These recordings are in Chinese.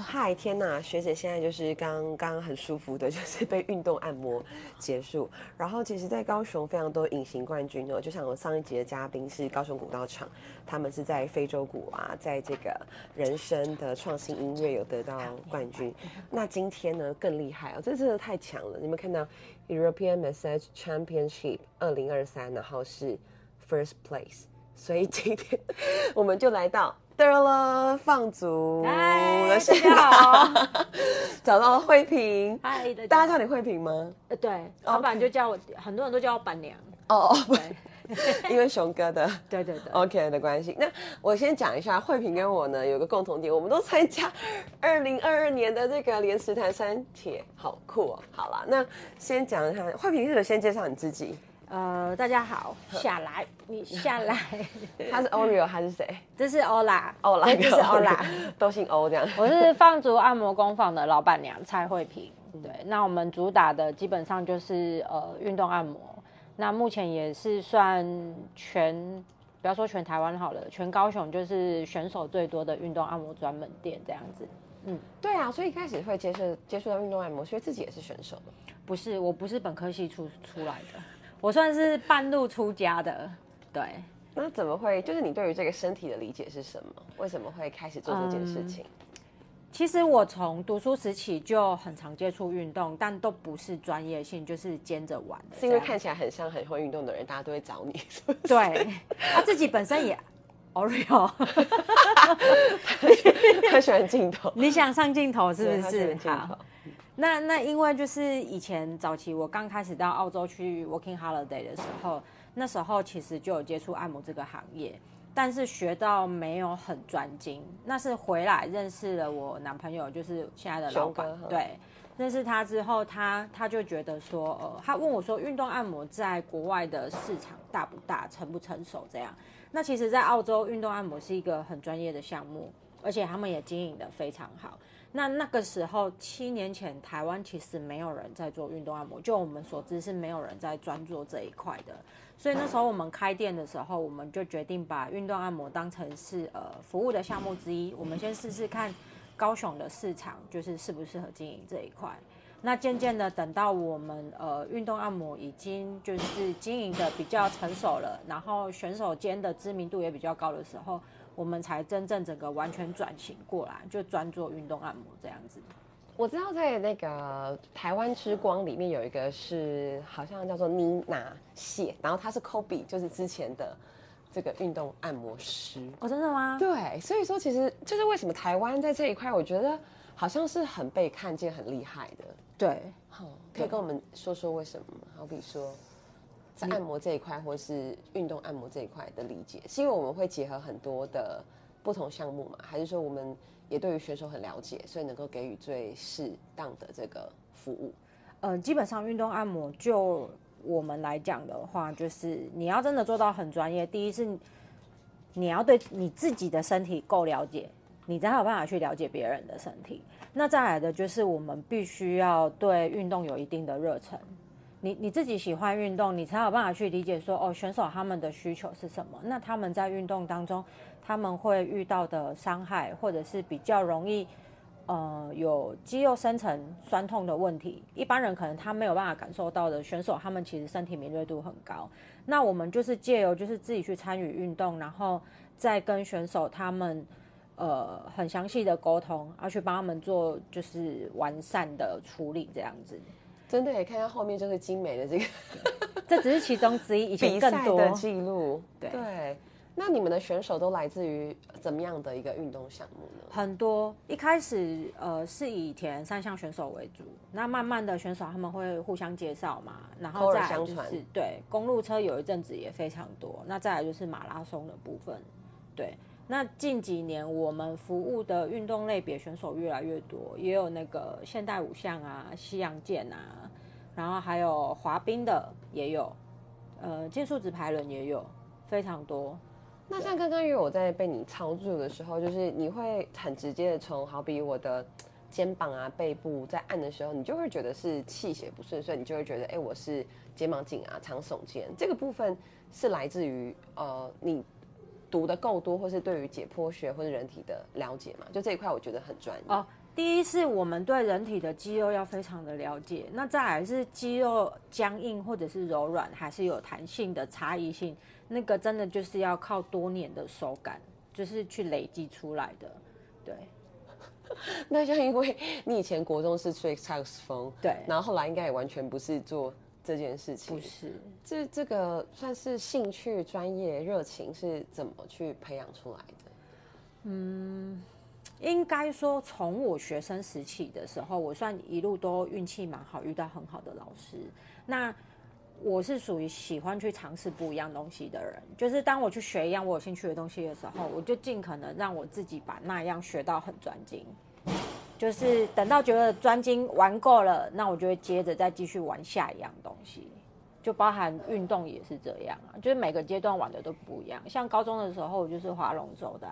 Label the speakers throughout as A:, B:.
A: 嗨，天呐，学姐现在就是刚刚很舒服的，就是被运动按摩结束。然后其实，在高雄非常多隐形冠军哦，就像我上一集的嘉宾是高雄古道场，他们是在非洲鼓啊，在这个人生的创新音乐有得到冠军。那今天呢更厉害哦，这真的太强了！你们看到 European Massage Championship 二零二三，然后是 First Place，所以今天 我们就来到。对了，放逐
B: 的大家好，
A: 找到了慧萍。
B: 嗨，
A: 大家叫你慧萍吗？
B: 呃，对，老板就叫我，很多人都叫我板娘。
A: 哦哦，对，因为熊哥的，
B: 对对对
A: ，OK 的关系。那我先讲一下，慧萍跟我呢有个共同点，我们都参加二零二二年的这个莲池潭山铁，好酷哦。好了，那先讲一下，慧萍是不是先介绍你自己？
B: 呃，大家好，下来，你下来。
A: 他是 Oreo 还是谁？
B: 这是
A: Ola，Ola，，
B: 这是 Ola，，
A: 都姓欧这样。
B: 我是放逐按摩工坊的老板娘蔡慧萍。对，那我们主打的基本上就是呃运动按摩。那目前也是算全，不要说全台湾好了，全高雄就是选手最多的运动按摩专门店这样子。
A: 嗯，对啊，所以一开始会接触接触到运动按摩，所以自己也是选手
B: 不是，我不是本科系出出来的。我算是半路出家的，对。
A: 那怎么会？就是你对于这个身体的理解是什么？为什么会开始做这件事情？
B: 其实我从读书时起就很常接触运动，但都不是专业性，就是兼着玩。
A: 是因为看起来很像很会运动的人，大家都会找你。
B: 对，他自己本身也 Oreo，
A: 他喜欢镜头。
B: 你想上镜头是不是？好。那那因为就是以前早期我刚开始到澳洲去 working holiday 的时候，那时候其实就有接触按摩这个行业，但是学到没有很专精。那是回来认识了我男朋友，就是现在的老板。对，认识他之后，他他就觉得说，呃，他问我说，运动按摩在国外的市场大不大，成不成熟？这样。那其实，在澳洲运动按摩是一个很专业的项目，而且他们也经营的非常好。那那个时候，七年前，台湾其实没有人在做运动按摩，就我们所知是没有人在专做这一块的。所以那时候我们开店的时候，我们就决定把运动按摩当成是呃服务的项目之一。我们先试试看高雄的市场，就是适不适合经营这一块。那渐渐的，等到我们呃运动按摩已经就是经营的比较成熟了，然后选手间的知名度也比较高的时候。我们才真正整个完全转型过来，就专做运动按摩这样子。
A: 我知道在那个台湾之光里面有一个是好像叫做妮娜谢，然后她是 Kobe，就是之前的这个运动按摩师。
B: 哦，真的吗？
A: 对，所以说其实就是为什么台湾在这一块，我觉得好像是很被看见、很厉害的。
B: 对，
A: 好，可以跟我们说说为什么吗？好比说。在按摩这一块，或是运动按摩这一块的理解，是因为我们会结合很多的不同项目嘛？还是说我们也对于选手很了解，所以能够给予最适当的这个服务？
B: 呃，基本上运动按摩就我们来讲的话，就是你要真的做到很专业，第一是你要对你自己的身体够了解，你才有办法去了解别人的身体。那再来的就是我们必须要对运动有一定的热忱。你你自己喜欢运动，你才有办法去理解说哦，选手他们的需求是什么？那他们在运动当中，他们会遇到的伤害，或者是比较容易，呃，有肌肉生成酸痛的问题，一般人可能他没有办法感受到的。选手他们其实身体敏锐度很高。那我们就是借由就是自己去参与运动，然后再跟选手他们呃很详细的沟通，要去帮他们做就是完善的处理这样子。
A: 真的，也看到后面就是精美的这个，
B: 这只是其中之一，以前更多。
A: 的记录。对，那你们的选手都来自于怎么样的一个运动项目呢？
B: 很多，一开始呃是以田三项选手为主，那慢慢的选手他们会互相介绍嘛，然后再就是对公路车有一阵子也非常多，那再来就是马拉松的部分，对。那近几年我们服务的运动类别选手越来越多，也有那个现代五项啊、西洋剑啊，然后还有滑冰的也有，呃，竞速直排轮也有，非常多。
A: 那像刚刚因为我在被你操作的时候，就是你会很直接的从好比我的肩膀啊、背部在按的时候，你就会觉得是气血不顺，所以你就会觉得哎，我是肩膀紧啊、常耸肩。这个部分是来自于呃你。读的够多，或是对于解剖学或者人体的了解嘛？就这一块，我觉得很专业。哦，
B: 第一是我们对人体的肌肉要非常的了解，那再来是肌肉僵硬或者是柔软还是有弹性的差异性，那个真的就是要靠多年的手感，就是去累积出来的。对，
A: 那像因为你以前国中是吹萨克斯风，
B: 对，
A: 然后后来应该也完全不是做这件事情，
B: 不是，
A: 这这个算是兴趣、专业、热情是怎么去培养出来的？
B: 嗯。应该说，从我学生时期的时候，我算一路都运气蛮好，遇到很好的老师。那我是属于喜欢去尝试不一样东西的人。就是当我去学一样我有兴趣的东西的时候，我就尽可能让我自己把那样学到很专精。就是等到觉得专精玩够了，那我就会接着再继续玩下一样东西。就包含运动也是这样啊，就是每个阶段玩的都不一样。像高中的时候，我就是划龙舟的。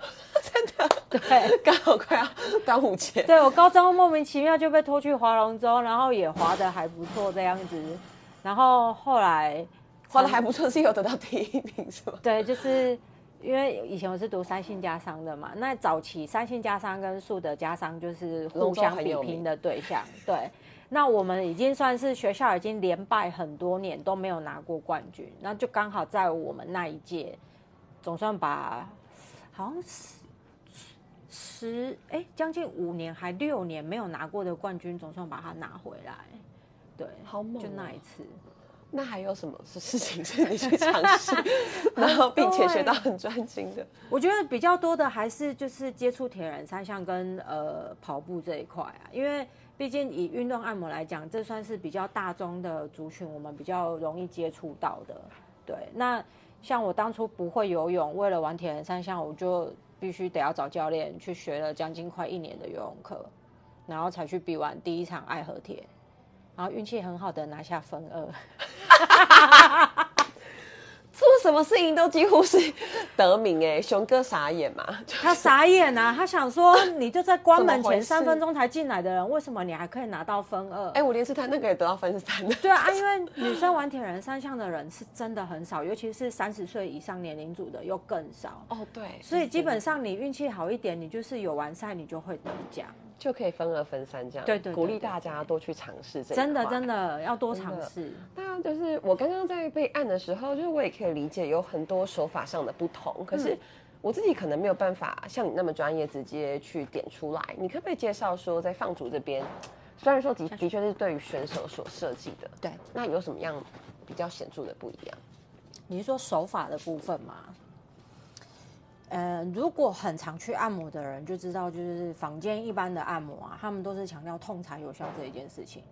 A: 真的，
B: 对，
A: 刚好快要 端午节。
B: 对我高中莫名其妙就被拖去划龙舟，然后也划的还不错这样子。然后后来
A: 划的还不错，是有得到第一名是吗？
B: 对，就是因为以前我是读三星加商的嘛，那早期三星加商跟树德加商就是互相比拼的对象。对，那我们已经算是学校已经连败很多年都没有拿过冠军，那就刚好在我们那一届总算把。好像十十哎，将近五年还六年没有拿过的冠军，总算把它拿回来。对，
A: 好猛！
B: 就那一次。
A: 那还有什么是事情是你去尝试，然后并且学到很专心的？
B: 我觉得比较多的还是就是接触铁人三项跟呃跑步这一块啊，因为毕竟以运动按摩来讲，这算是比较大众的族群，我们比较容易接触到的。对，那。像我当初不会游泳，为了玩铁人三项，我就必须得要找教练去学了将近快一年的游泳课，然后才去比完第一场爱和铁，然后运气很好的拿下分二。
A: 做什么事情都几乎是得名哎，熊哥傻眼嘛？
B: 他傻眼啊！他想说，你就在关门前三分钟才进来的人，为什么你还可以拿到分二？
A: 哎，我连是他那个也得到分三的。
B: 对啊，因为 女生玩铁人三项的人是真的很少，尤其是三十岁以上年龄组的又更少。
A: 哦，对。
B: 所以基本上你运气好一点，你就是有完赛，你就会得奖。
A: 就可以分二分三这样，
B: 对对，
A: 鼓励大家多去尝试这
B: 真的真的要多尝试。
A: 那就是我刚刚在备案的时候，就是我也可以理解有很多手法上的不同，可是我自己可能没有办法像你那么专业，直接去点出来。你可不可以介绍说，在放逐这边，虽然说的的确是对于选手所设计的，
B: 对，
A: 那有什么样比较显著的不一样？
B: 你是说手法的部分吗？呃，如果很常去按摩的人就知道，就是房间一般的按摩啊，他们都是强调痛才有效这一件事情。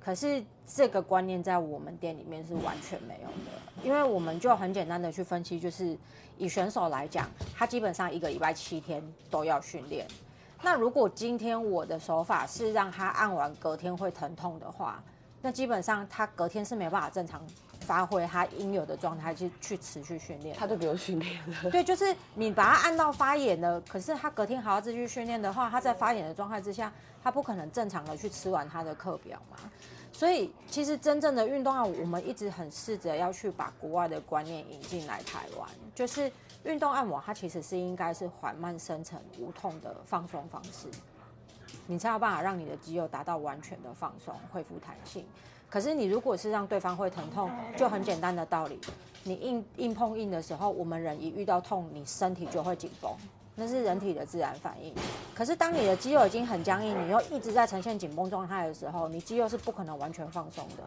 B: 可是这个观念在我们店里面是完全没有的，因为我们就很简单的去分析，就是以选手来讲，他基本上一个礼拜七天都要训练。那如果今天我的手法是让他按完隔天会疼痛的话，那基本上他隔天是没办法正常。发挥他应有的状态去去持续训练，
A: 他都不用训练了。
B: 对，就是你把他按到发炎了，可是他隔天还要继续训练的话，他在发炎的状态之下，他不可能正常的去吃完他的课表嘛。所以其实真正的运动啊，我们一直很试着要去把国外的观念引进来台湾，就是运动按摩它其实是应该是缓慢生成无痛的放松方式，你才有办法让你的肌肉达到完全的放松，恢复弹性。可是你如果是让对方会疼痛，就很简单的道理，你硬硬碰硬的时候，我们人一遇到痛，你身体就会紧绷，那是人体的自然反应。可是当你的肌肉已经很僵硬，你又一直在呈现紧绷状态的时候，你肌肉是不可能完全放松的，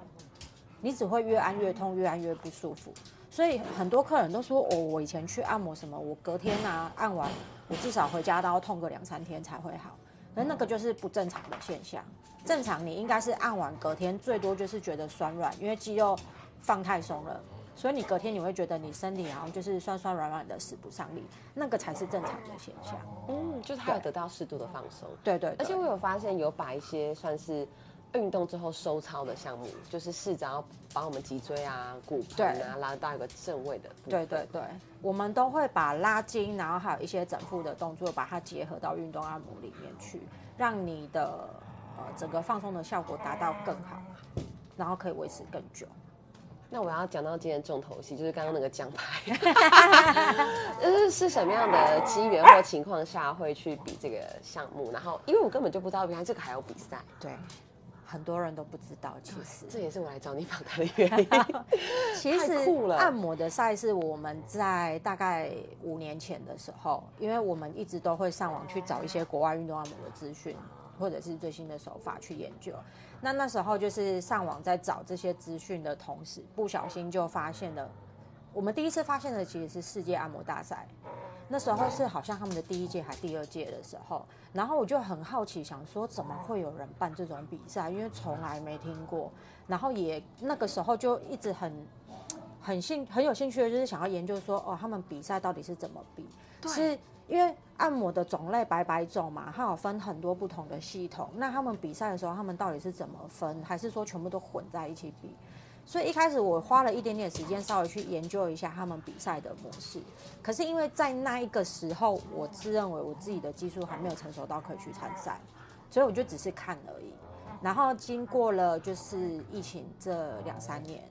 B: 你只会越按越痛，越按越不舒服。所以很多客人都说，哦，我以前去按摩什么，我隔天啊按完，我至少回家都要痛个两三天才会好。那那个就是不正常的现象，正常你应该是按完隔天最多就是觉得酸软，因为肌肉放太松了，所以你隔天你会觉得你身体好像就是酸酸软软的使不上力，那个才是正常的现象。
A: 嗯，就是他有得到适度的放松。
B: 对对，
A: 而且我有发现有把一些算是。运动之后收操的项目，就是试着要把我们脊椎啊、骨盆啊拉到一个正位的。
B: 对对对，我们都会把拉筋，然后还有一些整腹的动作，把它结合到运动按摩里面去，让你的呃整个放松的效果达到更好，然后可以维持更久。
A: 那我要讲到今天重头戏，就是刚刚那个奖牌，是是什么样的机缘或情况下会去比这个项目？然后，因为我根本就不知道原来这个还有比赛。
B: 对。很多人都不知道，其实
A: 这也是我来找你访谈的原因。
B: 其实按摩的赛事，我们在大概五年前的时候，因为我们一直都会上网去找一些国外运动按摩的资讯，或者是最新的手法去研究。那那时候就是上网在找这些资讯的同时，不小心就发现了。我们第一次发现的其实是世界按摩大赛。那时候是好像他们的第一届还第二届的时候，然后我就很好奇，想说怎么会有人办这种比赛，因为从来没听过。然后也那个时候就一直很很兴很有兴趣的，就是想要研究说，哦，他们比赛到底是怎么比？是因为按摩的种类百百种嘛，它有分很多不同的系统。那他们比赛的时候，他们到底是怎么分？还是说全部都混在一起比？所以一开始我花了一点点时间，稍微去研究一下他们比赛的模式。可是因为在那一个时候，我自认为我自己的技术还没有成熟到可以去参赛，所以我就只是看而已。然后经过了就是疫情这两三年，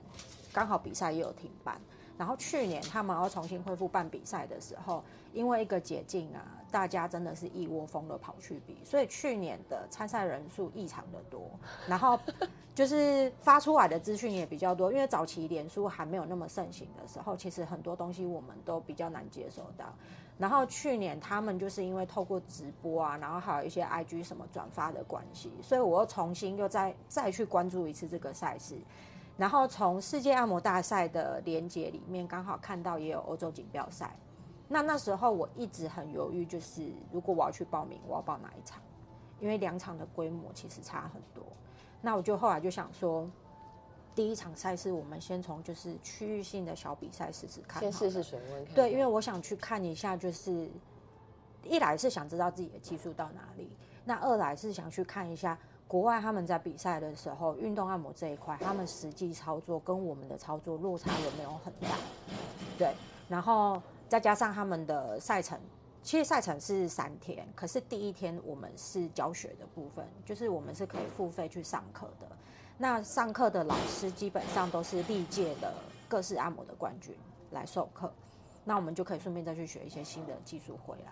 B: 刚好比赛也有停办。然后去年他们要重新恢复办比赛的时候，因为一个解禁啊，大家真的是一窝蜂的跑去比，所以去年的参赛人数异常的多。然后 就是发出来的资讯也比较多，因为早期脸书还没有那么盛行的时候，其实很多东西我们都比较难接受到。然后去年他们就是因为透过直播啊，然后还有一些 IG 什么转发的关系，所以我又重新又再再去关注一次这个赛事。然后从世界按摩大赛的连接里面，刚好看到也有欧洲锦标赛。那那时候我一直很犹豫，就是如果我要去报名，我要报哪一场？因为两场的规模其实差很多。那我就后来就想说，第一场赛事我们先从就是区域性的小比赛试试看，
A: 先试试水温。
B: 对，因为我想去看一下，就是一来是想知道自己的技术到哪里，那二来是想去看一下。国外他们在比赛的时候，运动按摩这一块，他们实际操作跟我们的操作落差有没有很大？对，然后再加上他们的赛程，其实赛程是三天，可是第一天我们是教学的部分，就是我们是可以付费去上课的。那上课的老师基本上都是历届的各式按摩的冠军来授课，那我们就可以顺便再去学一些新的技术回来。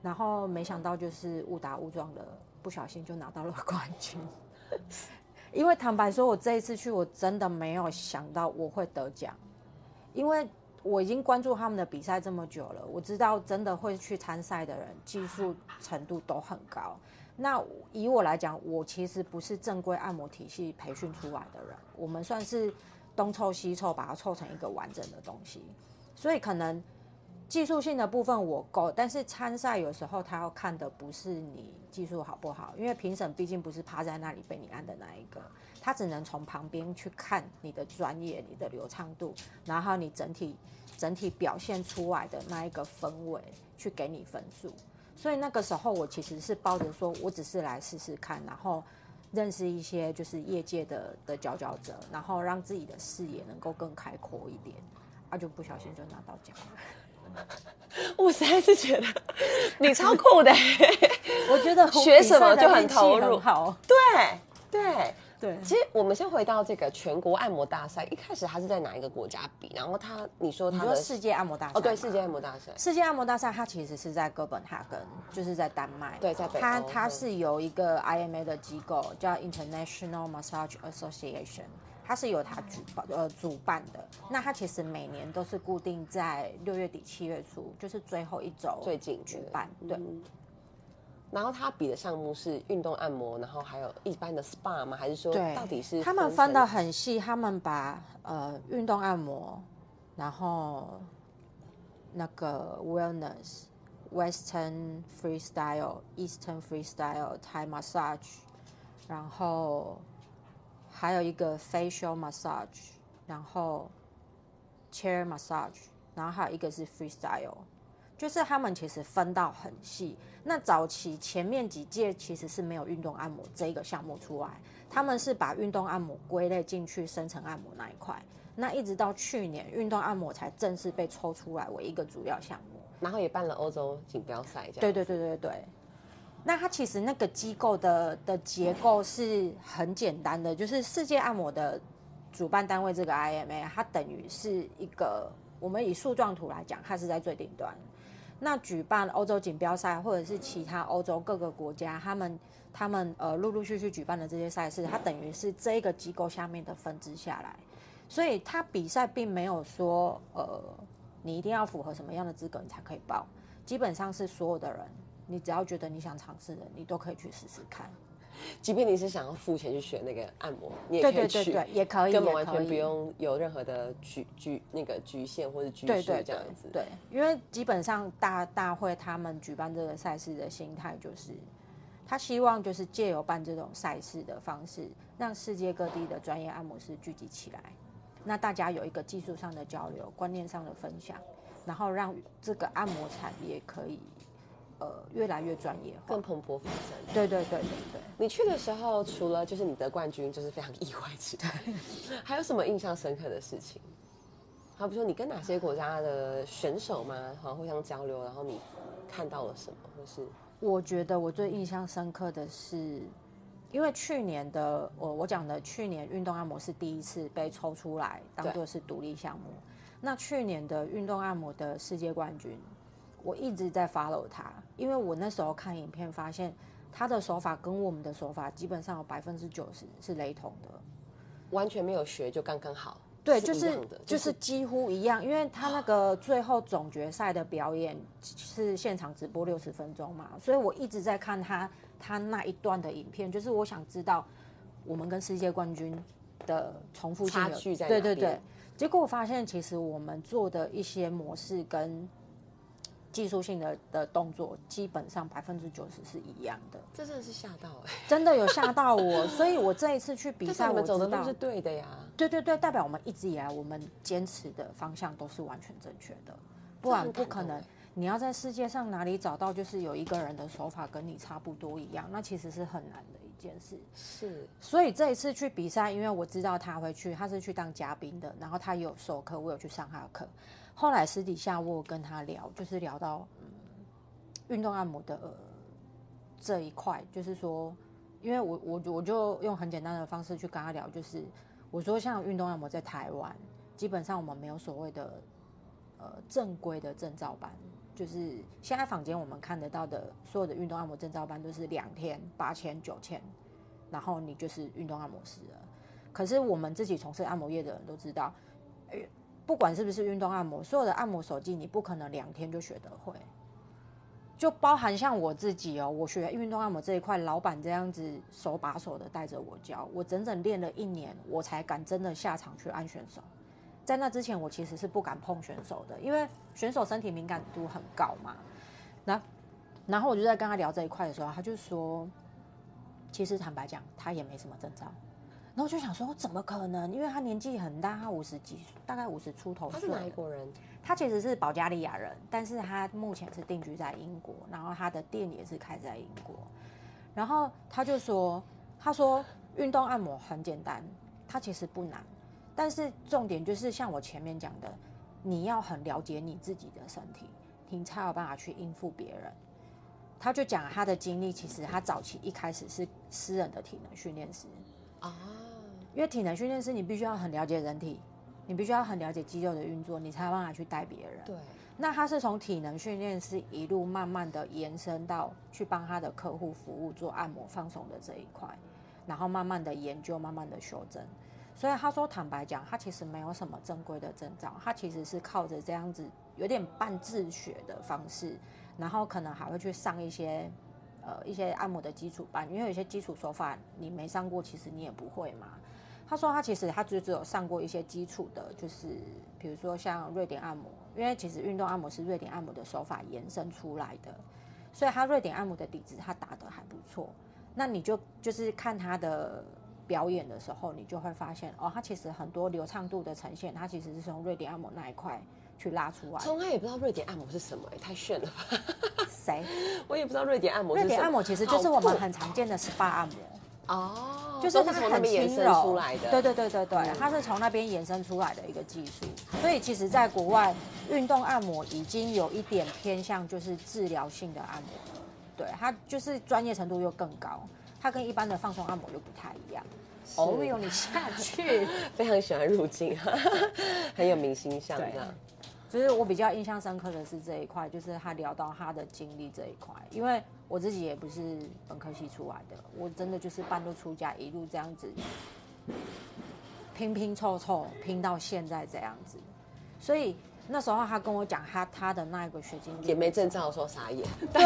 B: 然后没想到就是误打误撞的。不小心就拿到了冠军，因为坦白说，我这一次去，我真的没有想到我会得奖，因为我已经关注他们的比赛这么久了，我知道真的会去参赛的人技术程度都很高。那以我来讲，我其实不是正规按摩体系培训出来的人，我们算是东凑西凑，把它凑成一个完整的东西，所以可能。技术性的部分我够，但是参赛有时候他要看的不是你技术好不好，因为评审毕竟不是趴在那里被你按的那一个，他只能从旁边去看你的专业、你的流畅度，然后你整体整体表现出来的那一个氛围去给你分数。所以那个时候我其实是抱着说我只是来试试看，然后认识一些就是业界的的佼佼者，然后让自己的视野能够更开阔一点，啊就不小心就拿到奖了。
A: 我实在是觉得你超酷的，
B: 我觉得
A: 学什么就很投入。
B: 好，
A: 对对
B: 对。
A: 其实我们先回到这个全国按摩大赛，一开始他是在哪一个国家比？然后他你说他的
B: 世界按摩大赛
A: 哦，对，世界按摩大赛。
B: 世界按摩大赛它其实是在哥本哈根，就是在丹麦。
A: 对，在北
B: 它它是由一个 IMA 的机构叫 International Massage Association。它是由他举办呃主办的，那它其实每年都是固定在六月底七月初，就是最后一周
A: 最近
B: 举办。对。
A: 然后他比的项目是运动按摩，然后还有一般的 SPA 吗？还是说到底是？
B: 他们分的很细，他们把呃运动按摩，然后那个 Wellness、Western Freestyle、Eastern Freestyle、Thai Massage，然后。还有一个 facial massage，然后 chair massage，然后还有一个是 freestyle，就是他们其实分到很细。那早期前面几届其实是没有运动按摩这一个项目出来，他们是把运动按摩归类进去深层按摩那一块。那一直到去年，运动按摩才正式被抽出来为一个主要项目，
A: 然后也办了欧洲锦标赛。
B: 对对对对对。那它其实那个机构的的结构是很简单的，就是世界按摩的主办单位这个 IMA，它等于是一个我们以树状图来讲，它是在最顶端。那举办欧洲锦标赛或者是其他欧洲各个国家，他们他们呃陆陆续续举办的这些赛事，它等于是这个机构下面的分支下来，所以它比赛并没有说呃你一定要符合什么样的资格你才可以报，基本上是所有的人，你只要觉得你想尝试的，你都可以去试试看。
A: 即便你是想要付钱去学那个按摩，你也可以去，
B: 也可以，
A: 根本完全不用有任何的局局那个局限或者拘束这样子。
B: 对，因为基本上大大会他们举办这个赛事的心态就是，他希望就是借由办这种赛事的方式，让世界各地的专业按摩师聚集起来，那大家有一个技术上的交流、观念上的分享，然后让这个按摩产业可以。呃，越来越专业，
A: 更蓬勃发展。
B: 对对对对对。
A: 你去的时候，除了就是你得冠军，就是非常意外之外，还有什么印象深刻的事情？好比说，你跟哪些国家的选手吗？好像互相交流，然后你看到了什么？或是
B: 我觉得我最印象深刻的是，因为去年的我我讲的去年运动按摩是第一次被抽出来当做是独立项目。那去年的运动按摩的世界冠军。我一直在 follow 他，因为我那时候看影片发现他的手法跟我们的手法基本上有百分之九十是雷同的，
A: 完全没有学就刚刚好。
B: 对，就是就是几乎一样，因为他那个最后总决赛的表演是现场直播六十分钟嘛，所以我一直在看他他那一段的影片，就是我想知道我们跟世界冠军的重复性
A: 差距在
B: 对对对，结果我发现其实我们做的一些模式跟技术性的的动作基本上百分之九十是一样的，
A: 这真的是吓到哎，
B: 真的有吓到我，所以我这一次去比赛，
A: 我走的路是对的呀。
B: 对对对，代表我们一直以来我们坚持的方向都是完全正确的，不然不可能。你要在世界上哪里找到就是有一个人的手法跟你差不多一样，那其实是很难的一件事。
A: 是，
B: 所以这一次去比赛，因为我知道他会去，他是去当嘉宾的，然后他有授课，我有去上他的课。后来私底下我跟他聊，就是聊到嗯运动按摩的这一块，就是说，因为我我我就用很简单的方式去跟他聊，就是我说像运动按摩在台湾，基本上我们没有所谓的呃正规的证照班，就是现在坊间我们看得到的所有的运动按摩证照班都是两天八千九千，然后你就是运动按摩师了。可是我们自己从事按摩业的人都知道，不管是不是运动按摩，所有的按摩手技你不可能两天就学得会，就包含像我自己哦，我学运动按摩这一块，老板这样子手把手的带着我教，我整整练了一年，我才敢真的下场去按选手。在那之前，我其实是不敢碰选手的，因为选手身体敏感度很高嘛。那然后我就在跟他聊这一块的时候，他就说，其实坦白讲，他也没什么征兆。然后就想说，怎么可能？因为他年纪很大，他五十几，大概五十出头。
A: 他是哪一国人？
B: 他其实是保加利亚人，但是他目前是定居在英国，然后他的店也是开在英国。然后他就说，他说运动按摩很简单，他其实不难，但是重点就是像我前面讲的，你要很了解你自己的身体，你才有办法去应付别人。他就讲他的经历，其实他早期一开始是私人的体能训练师啊。因为体能训练师，你必须要很了解人体，你必须要很了解肌肉的运作，你才有办法去带别人。
A: 对。
B: 那他是从体能训练师一路慢慢的延伸到去帮他的客户服务做按摩放松的这一块，然后慢慢的研究，慢慢的修正。所以他说，坦白讲，他其实没有什么正规的证照，他其实是靠着这样子有点半自学的方式，然后可能还会去上一些呃一些按摩的基础班，因为有些基础手法你没上过，其实你也不会嘛。他说他其实他只只有上过一些基础的，就是比如说像瑞典按摩，因为其实运动按摩是瑞典按摩的手法延伸出来的，所以他瑞典按摩的底子他打得还不错。那你就就是看他的表演的时候，你就会发现哦，他其实很多流畅度的呈现，他其实是从瑞典按摩那一块去拉出来。
A: 从来也不知道瑞典按摩是什么，哎，太炫了吧？
B: 谁？
A: 我也不知道瑞典按摩。
B: 瑞典按摩其实就是我们很常见的 SPA 按摩。
A: 哦，
B: 就是它很轻柔，
A: 对
B: 对对对对，它是从那边延伸出来的一个技术，所以其实，在国外运动按摩已经有一点偏向就是治疗性的按摩了，对它就是专业程度又更高，它跟一般的放松按摩又不太一样，哦哟，你下去，
A: 非常喜欢入境，很有明星相这样。
B: 就是我比较印象深刻的是这一块，就是他聊到他的经历这一块，因为我自己也不是本科系出来的，我真的就是半路出家，一路这样子拼拼凑凑拼到现在这样子，所以那时候他跟我讲他他的那一个学经历，
A: 也没证照，说傻眼。
B: 对，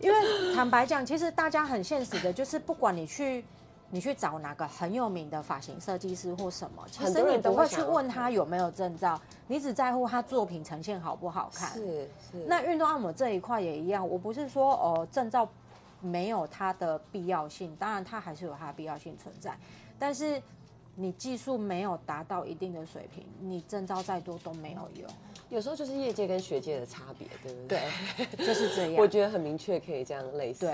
B: 因为坦白讲，其实大家很现实的，就是不管你去。你去找哪个很有名的发型设计师或什么，其实你不会去问他有没有证照，你只在乎他作品呈现好不好看。
A: 是是。
B: 那运动按摩这一块也一样，我不是说哦证照没有它的必要性，当然它还是有它的必要性存在，但是你技术没有达到一定的水平，你证照再多都没有用。
A: 有时候就是业界跟学界的差别，对不
B: 对？对，就是这 样。
A: 我觉得很明确，可以这样类似。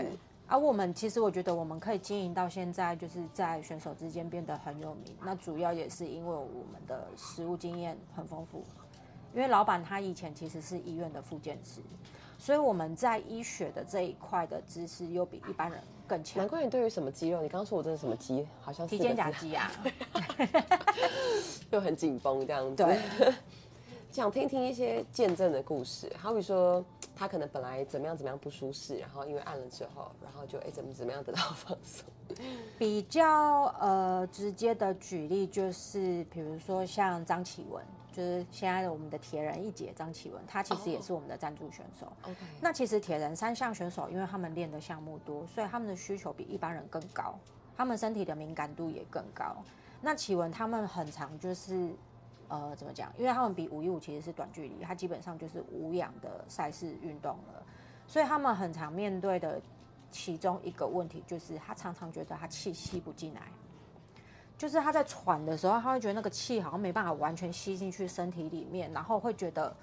B: 而我们其实，我觉得我们可以经营到现在，就是在选手之间变得很有名。那主要也是因为我们的实务经验很丰富。因为老板他以前其实是医院的副健师，所以我们在医学的这一块的知识又比一般人更强。
A: 难怪你对于什么肌肉，你刚刚说我这是什么肌，好像
B: 提肩胛肌啊，
A: 又很紧绷这样子。
B: 对。
A: 想听听一些见证的故事，好比说 他可能本来怎么样怎么样不舒适，然后因为按了之后，然后就哎怎么怎么样得到放松。
B: 比较呃直接的举例就是，比如说像张启文，就是现在的我们的铁人一姐张启文，他其实也是我们的赞助选手。
A: OK，
B: 那其实铁人三项选手，因为他们练的项目多，所以他们的需求比一般人更高，他们身体的敏感度也更高。那启文他们很常就是。呃，怎么讲？因为他们比五一五其实是短距离，它基本上就是无氧的赛事运动了，所以他们很常面对的其中一个问题就是，他常常觉得他气吸不进来，就是他在喘的时候，他会觉得那个气好像没办法完全吸进去身体里面，然后会觉得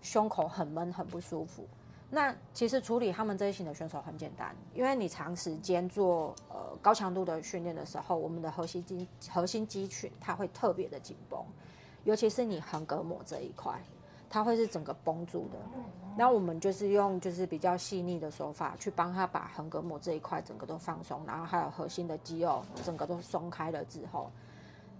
B: 胸口很闷、很不舒服。那其实处理他们这一型的选手很简单，因为你长时间做呃高强度的训练的时候，我们的核心肌核心肌群它会特别的紧绷。尤其是你横膈膜这一块，它会是整个绷住的。那我们就是用就是比较细腻的手法去帮他把横膈膜这一块整个都放松，然后还有核心的肌肉整个都松开了之后，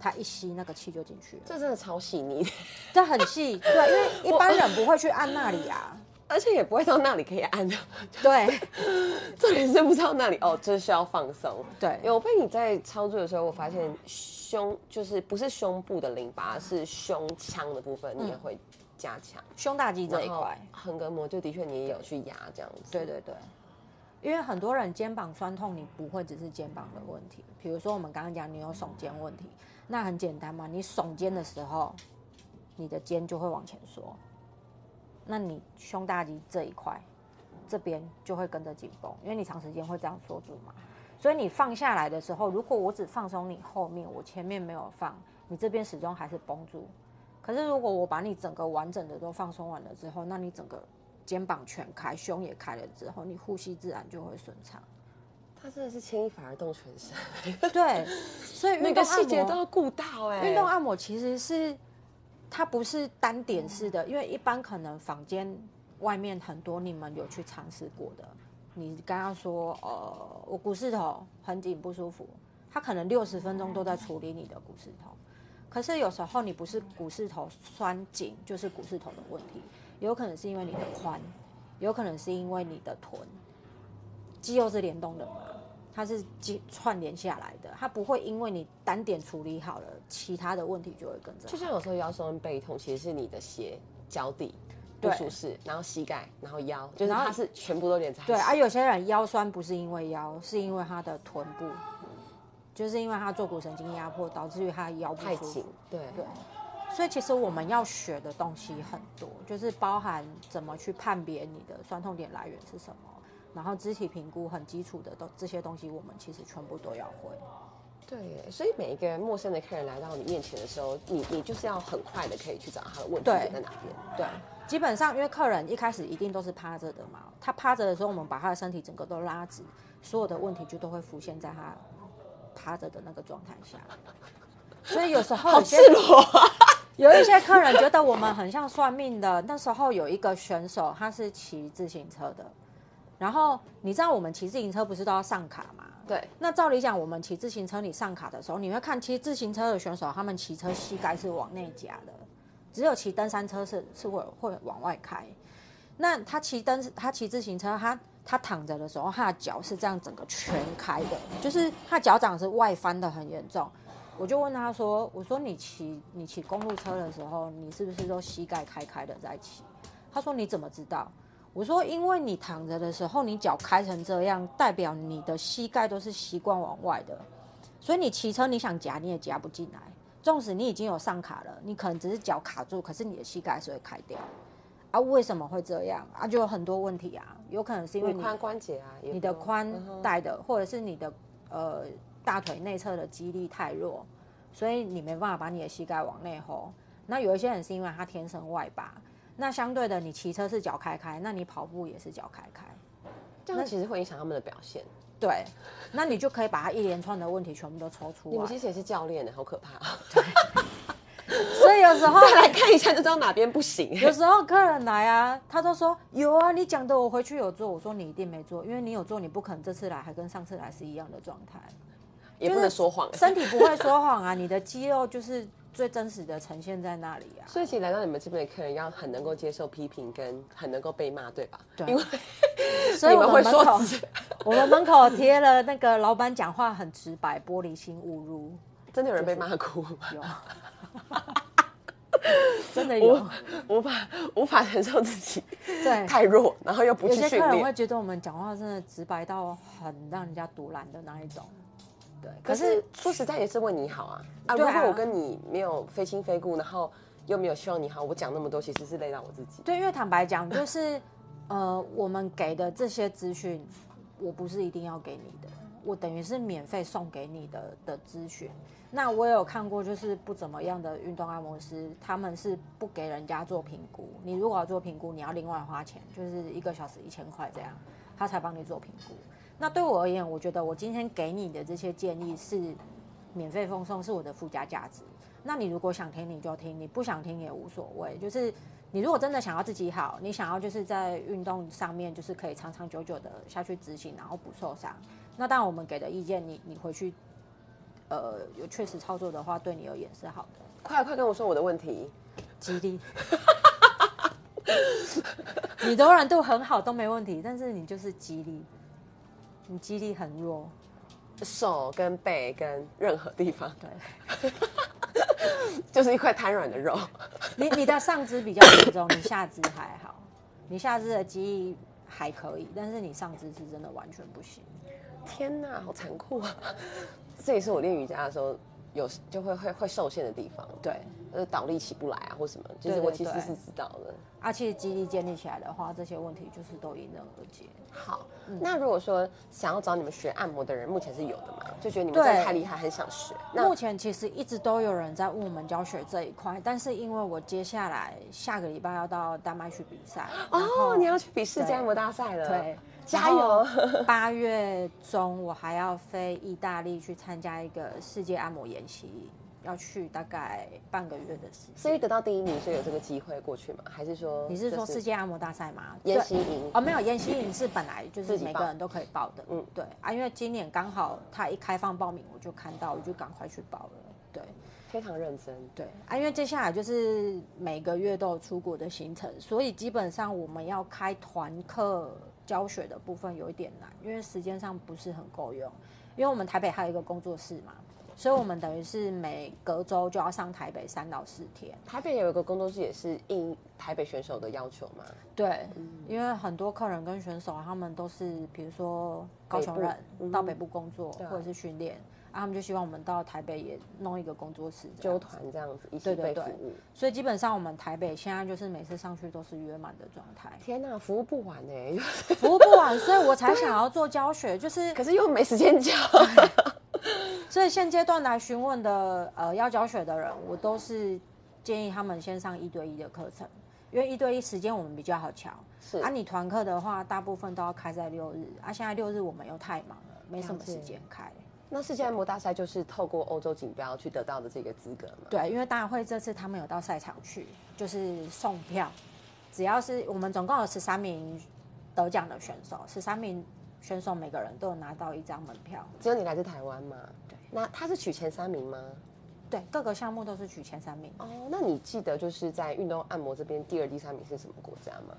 B: 他一吸那个气就进去了。
A: 这真的超细腻，
B: 这很细，对，因为一般人不会去按那里啊，
A: 而且也不会到那里可以按的。
B: 对，
A: 这里是不知道那里哦，这需要放松。
B: 对，
A: 有被你在操作的时候，我发现。胸就是不是胸部的淋巴，是胸腔的部分，你也会加强
B: 胸大肌这一块。
A: 横膈膜就的确你也有去压这样子。
B: 对对对，因为很多人肩膀酸痛，你不会只是肩膀的问题。比如说我们刚刚讲你有耸肩问题，那很简单嘛，你耸肩的时候，你的肩就会往前缩，那你胸大肌这一块这边就会跟着紧绷，因为你长时间会这样缩住嘛。所以你放下来的时候，如果我只放松你后面，我前面没有放，你这边始终还是绷住。可是如果我把你整个完整的都放松完了之后，那你整个肩膀全开，胸也开了之后，你呼吸自然就会顺畅。
A: 它真的是牵一发而动全身。
B: 对，所以
A: 每个细节都要顾到哎。
B: 运动按摩其实是它不是单点式的，因为一般可能房间外面很多你们有去尝试过的。你刚刚说，呃，我股四头很紧不舒服，他可能六十分钟都在处理你的股四头，可是有时候你不是股四头酸紧，就是股四头的问题，有可能是因为你的髋，有可能是因为你的臀，肌肉是联动的嘛，它是接串联下来的，它不会因为你单点处理好了，其他的问题就会跟着。
A: 就像有时候腰酸背痛，其实是你的鞋脚底。不舒适，然后膝盖，然后腰，就是它是全部都连在一起。
B: 对啊，有些人腰酸不是因为腰，是因为他的臀部，就是因为他坐骨神经压迫，导致于他腰
A: 太紧。对
B: 对，所以其实我们要学的东西很多，就是包含怎么去判别你的酸痛点来源是什么，然后肢体评估很基础的都这些东西，我们其实全部都要会。
A: 对，所以每一个陌生的客人来到你面前的时候，你你就是要很快的可以去找他的问题在哪边。
B: 对。基本上，因为客人一开始一定都是趴着的嘛，他趴着的时候，我们把他的身体整个都拉直，所有的问题就都会浮现在他趴着的那个状态下。所以有时候
A: 好赤裸，
B: 有一些客人觉得我们很像算命的。那时候有一个选手，他是骑自行车的，然后你知道我们骑自行车不是都要上卡吗？
A: 对。
B: 那照理讲，我们骑自行车你上卡的时候，你会看骑自行车的选手，他们骑车膝盖是往内夹的，只有骑登山车是是会会往外开。那他骑登他骑自行车，他他躺着的时候，他的脚是这样整个全开的，就是他脚掌是外翻的很严重。我就问他说：“我说你骑你骑公路车的时候，你是不是都膝盖开开的在骑？”他说：“你怎么知道？”我说：“因为你躺着的时候，你脚开成这样，代表你的膝盖都是习惯往外的，所以你骑车你想夹你也夹不进来。纵使你已经有上卡了，你可能只是脚卡住，可是你的膝盖还是会开掉。啊，为什么会这样？啊，就有很多问题啊，有可能是因为你
A: 髋关节啊，
B: 你的髋带的，或者是你的呃。”大腿内侧的肌力太弱，所以你没办法把你的膝盖往内吼。那有一些人是因为他天生外八，那相对的，你骑车是脚开开，那你跑步也是脚开开，
A: 这样其实会影响他们的表现。
B: 对，那你就可以把他一连串的问题全部都抽出来。
A: 你们其实也是教练的，好可怕。
B: 所以有时候
A: 来看一下就知道哪边不行。
B: 有时候客人来啊，他都说有啊，你讲的我回去有做。我说你一定没做，因为你有做，你不可能这次来还跟上次来是一样的状态。
A: 也不能说谎，
B: 身体不会说谎啊！你的肌肉就是最真实的呈现在那里啊。
A: 所以，其实来到你们这边的客人要很能够接受批评，跟很能够被骂，对吧？
B: 对。
A: 因为
B: 所以我们门口，我们门口贴了那个老板讲话很直白，玻璃心勿入。
A: 真的有人被骂哭？
B: 有。真的有，
A: 无法无法承受自己
B: 对
A: 太弱，然后又不去训练。有
B: 些客人会觉得我们讲话真的直白到很让人家独揽的那一种。对，
A: 可是说实在也是为你好啊啊！如果我跟你没有非亲非故，然后又没有希望你好，我讲那么多其实是累到我自己。
B: 对，因为坦白讲，就是呃，我们给的这些资讯，我不是一定要给你的，我等于是免费送给你的的资讯。那我也有看过，就是不怎么样的运动按摩师，他们是不给人家做评估。你如果要做评估，你要另外花钱，就是一个小时一千块这样，他才帮你做评估。那对我而言，我觉得我今天给你的这些建议是免费奉送，是我的附加价值。那你如果想听，你就听；你不想听也无所谓。就是你如果真的想要自己好，你想要就是在运动上面就是可以长长久久的下去执行，然后不受伤。那当然，我们给的意见，你你回去呃有确实操作的话，对你而言是好的。
A: 快快跟我说我的问题，
B: 激励。你柔软度很好都没问题，但是你就是激励。你肌力很弱，
A: 手跟背跟任何地方，
B: 对，
A: 就是一块瘫软的肉。
B: 你你的上肢比较严重，你下肢还好，你下肢的肌力还可以，但是你上肢是真的完全不行。
A: 天哪，好残酷啊！这也是我练瑜伽的时候。有就会会会受限的地方，
B: 对，
A: 呃，倒立起不来啊，或什么，其实我其实是知道的。
B: 啊，其实肌力建立起来的话，这些问题就是都迎刃而解。
A: 好，那如果说想要找你们学按摩的人，目前是有的嘛？就觉得你们真的太厉害，很想学。
B: 目前其实一直都有人在问我们教学这一块，但是因为我接下来下个礼拜要到丹麦去比赛，
A: 哦，你要去比世界按摩大赛了，
B: 对。
A: 加油！
B: 八月中我还要飞意大利去参加一个世界按摩研习，要去大概半个月的时间。
A: 所以得到第一名，所以有这个机会过去吗？还是说
B: 你是说世界按摩大赛吗？
A: 研习营
B: 哦，没有研习营是本来就是每个人都可以报的。嗯，对啊，因为今年刚好他一开放报名，我就看到，我就赶快去报了。对，
A: 非常认真。
B: 对啊，因为接下来就是每个月都有出国的行程，所以基本上我们要开团课。教学的部分有一点难，因为时间上不是很够用。因为我们台北还有一个工作室嘛，所以我们等于是每隔周就要上台北三到四天。
A: 台北有一个工作室，也是应台北选手的要求嘛？
B: 对，因为很多客人跟选手他们都是，比如说高雄人到北部工作或者是训练。啊，他们就希望我们到台北也弄一个工作室，
A: 纠团这样子一起被服务。
B: 所以基本上我们台北现在就是每次上去都是约满的状态。
A: 天哪，服务不完哎，
B: 服务不完，所以我才想要做教学，就是
A: 可是又没时间教。
B: 所以现阶段来询问的呃要教学的人，我都是建议他们先上一对一的课程，因为一对一时间我们比较好瞧。
A: 是
B: 啊，你团课的话，大部分都要开在六日啊，现在六日我们又太忙了，没什么时间开。
A: 那世界按摩大赛就是透过欧洲锦标去得到的这个资格嘛？
B: 对，因为大会这次他们有到赛场去，就是送票，只要是我们总共有十三名得奖的选手，十三名选手每个人都有拿到一张门票。
A: 只有你来自台湾吗？对。那他是取前三名吗？
B: 对，各个项目都是取前三名。
A: 哦，那你记得就是在运动按摩这边，第二、第三名是什么国家吗？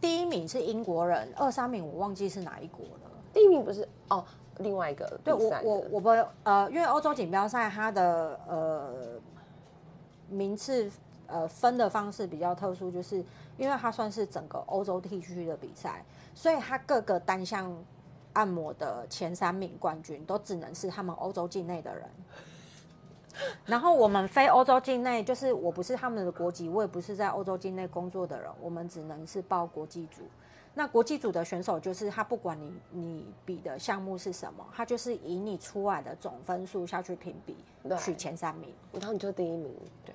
B: 第一名是英国人，二三名我忘记是哪一国了。
A: 第一名不是哦，另外一个
B: 对我我我不呃，因为欧洲锦标赛它的呃名次呃分的方式比较特殊，就是因为它算是整个欧洲地区的比赛，所以它各个单项按摩的前三名冠军都只能是他们欧洲境内的人。然后我们非欧洲境内，就是我不是他们的国籍，我也不是在欧洲境内工作的人，我们只能是报国际组。那国际组的选手就是他，不管你你比的项目是什么，他就是以你出来的总分数下去评比，取前三名，
A: 然后你就第一名，
B: 对，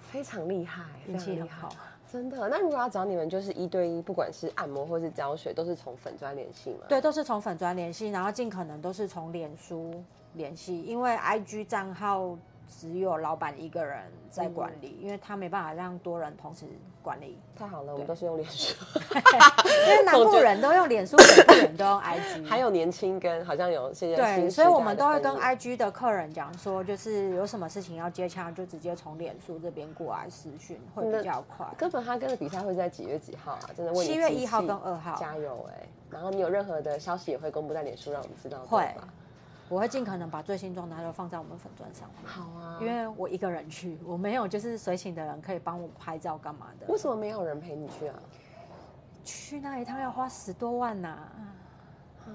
A: 非常厉害，
B: 运气很好，
A: 真的。那如果要找你们，就是一对一，不管是按摩或是教学，都是从粉砖联系吗？
B: 对，都是从粉砖联系，然后尽可能都是从脸书。联系，因为 I G 账号只有老板一个人在管理，因为他没办法让多人同时管理。
A: 太好了，我们都是用脸书，
B: 因为南部人都用脸书，北部人都用 I G，
A: 还有年轻跟好像有现
B: 在对，所以我们都会跟 I G 的客人讲说，就是有什么事情要接洽，就直接从脸书这边过来私讯，会比较快。
A: 哥本哈根的比赛会在几月几号啊？真的，
B: 七月一号跟二号，
A: 加油哎！然后你有任何的消息也会公布在脸书，让我们知道，
B: 会。我会尽可能把最新状态都放在我们粉砖上。
A: 好啊，
B: 因为我一个人去，我没有就是随行的人可以帮我拍照干嘛的。
A: 为什么没有人陪你去啊？
B: 去那一趟要花十多万呐！啊，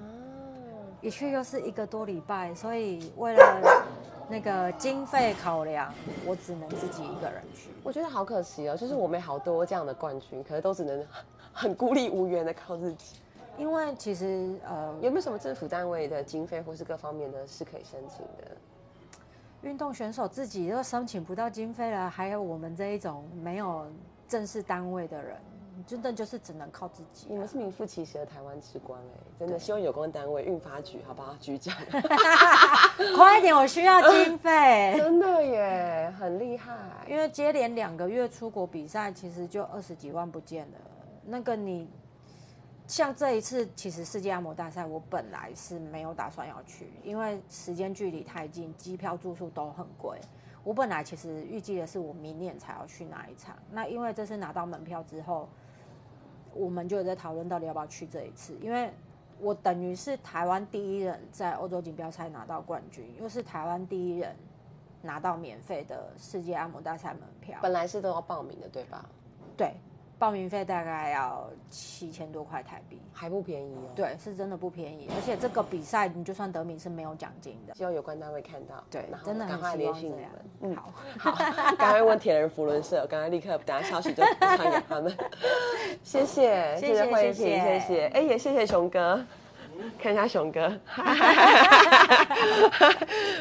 B: 一去又是一个多礼拜，所以为了那个经费考量，我只能自己一个人去。
A: 我觉得好可惜哦，就是我们好多这样的冠军，可是都只能很孤立无援的靠自己。
B: 因为其实呃，
A: 有没有什么政府单位的经费或是各方面的是可以申请的？
B: 运动选手自己都申请不到经费了，还有我们这一种没有正式单位的人，真的就是只能靠自己。
A: 你们是名副其实的台湾之光哎，真的希望有关单位运发局好不好？局长，
B: 快一点，我需要经费。
A: 真的耶，很厉害。
B: 因为接连两个月出国比赛，其实就二十几万不见了。那个你。像这一次，其实世界按摩大赛，我本来是没有打算要去，因为时间距离太近，机票住宿都很贵。我本来其实预计的是我明年才要去那一场。那因为这次拿到门票之后，我们就在讨论到底要不要去这一次，因为我等于是台湾第一人在欧洲锦标赛拿到冠军，又是台湾第一人拿到免费的世界按摩大赛门票。
A: 本来是都要报名的，对吧？
B: 对。报名费大概要七千多块台币，
A: 还不便宜哦。
B: 对，是真的不便宜，而且这个比赛你就算得名是没有奖金的。
A: 希望有关单位看到，
B: 对，真的
A: 赶快联系你们。
B: 嗯，好，
A: 好，赶快问铁人福伦社，赶快立刻等下消息就传给他们。谢谢，谢谢慧婷，谢谢，哎，也谢谢熊哥。看一下熊哥，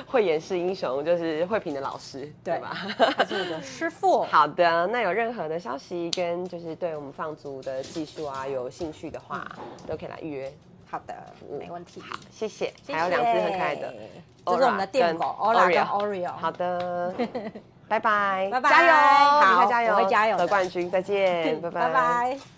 A: 会演示英雄，就是慧萍的老师，对吧？
B: 他是我的师傅。
A: 好的，那有任何的消息跟就是对我们放足的技术啊有兴趣的话，都可以来预约。
B: 好的，没问题。
A: 好，谢谢。还有两只很可爱的，
B: 这是我们的电狗 Oreo。
A: 好的，拜拜，
B: 拜拜，
A: 加油，
B: 好，
A: 加油，
B: 我会加油，
A: 得冠军，再见，拜拜，
B: 拜拜。